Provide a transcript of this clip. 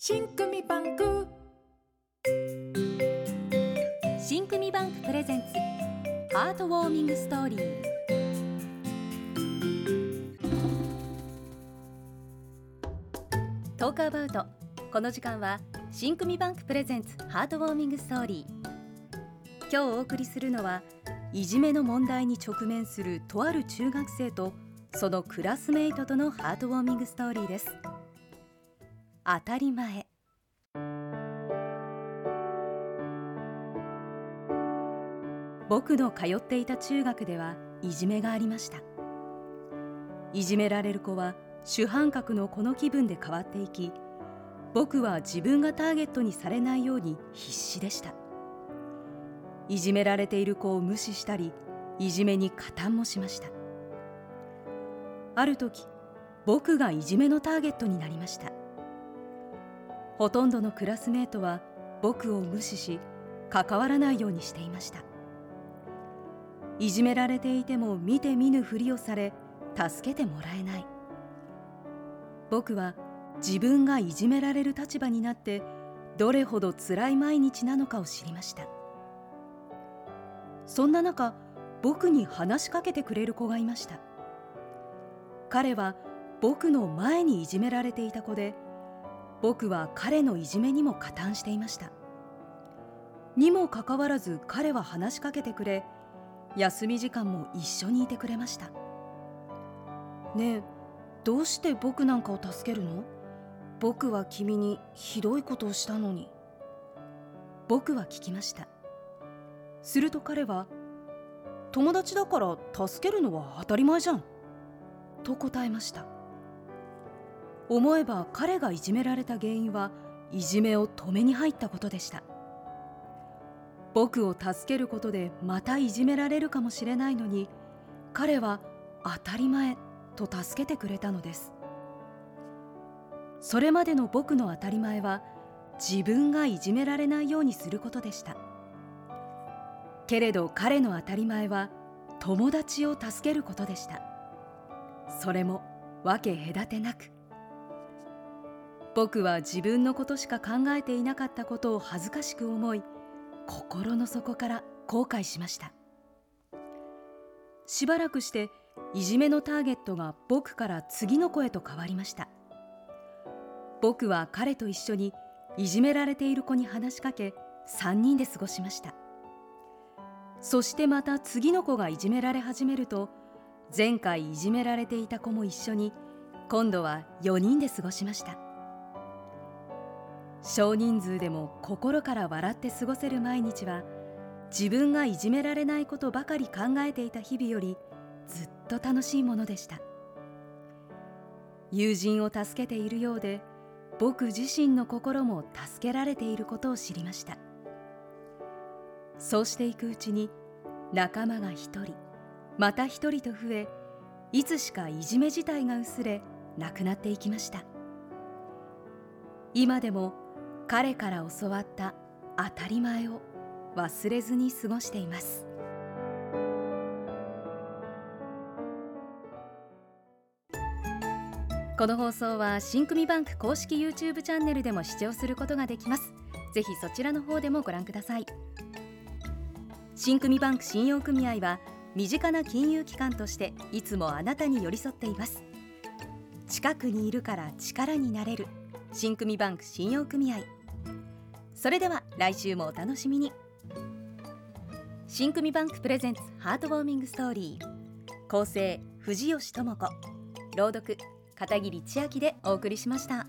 しんくみバンク。しんくみバンク presents heartwarming story。Talk about。この時間はしんくみバンク presents heartwarming story。今日お送りするのはいじめの問題に直面するとある中学生とそのクラスメイトとのハートウォーミングストーリーです。当たり前。僕の通っていた中学ではいじめがありました。いじめられる子は主犯格のこの気分で変わっていき僕は自分がターゲットにされないように必死でした。いじめられている子を無視したりいじめに加担もしました。ある時僕がいじめのターゲットになりました。ほとんどのクラスメートは僕を無視し関わらないようにしていました。いじめられていても見て見ぬふりをされ助けてもらえない。僕は自分がいじめられる立場になってどれほど辛い毎日なのかを知りました。そんな中僕に話しかけてくれる子がいました。彼は僕の前にいじめられていた子で僕は彼のいじめにも加担していました。にもかかわらず彼は話しかけてくれ休み時間も一緒にいてくれました。ねえどうして僕なんかを助けるの？僕は君にひどいことをしたのに。僕は聞きました。すると彼は友達だから助けるのは当たり前じゃんと答えました。思えば彼がいじめられた原因はいじめを止めに入ったことでした。僕を助けることでまたいじめられるかもしれないのに彼は当たり前と助けてくれたのです。それまでの僕の当たり前は自分がいじめられないようにすることでした。けれど彼の当たり前は友達を助けることでした。それも分け隔てなく。僕は自分のことしか考えていなかったことを恥ずかしく思い心の底から後悔しました。しばらくしていじめのターゲットが僕から次の子へと変わりました。僕は彼と一緒にいじめられている子に話しかけ3人で過ごしました。そしてまた次の子がいじめられ始めると前回いじめられていた子も一緒に今度は4人で過ごしました。少人数でも心から笑って過ごせる毎日は自分がいじめられないことばかり考えていた日々よりずっと楽しいものでした。友人を助けているようで僕自身の心も助けられていることを知りました。そうしていくうちに仲間が一人また一人と増えいつしかいじめ自体が薄れなくなっていきました。今でも彼から教わった当たり前を忘れずに過ごしています。この放送は新組バンク公式 YouTube チャンネルでも視聴することができます。ぜひそちらの方でもご覧ください。新組バンク信用組合は身近な金融機関としていつもあなたに寄り添っています。近くにいるから力になれる新組バンク信用組合。それでは来週もお楽しみに。新組バンクプレゼンツハートウォーミングストーリー。構成藤吉智子。朗読片桐千秋でお送りしました。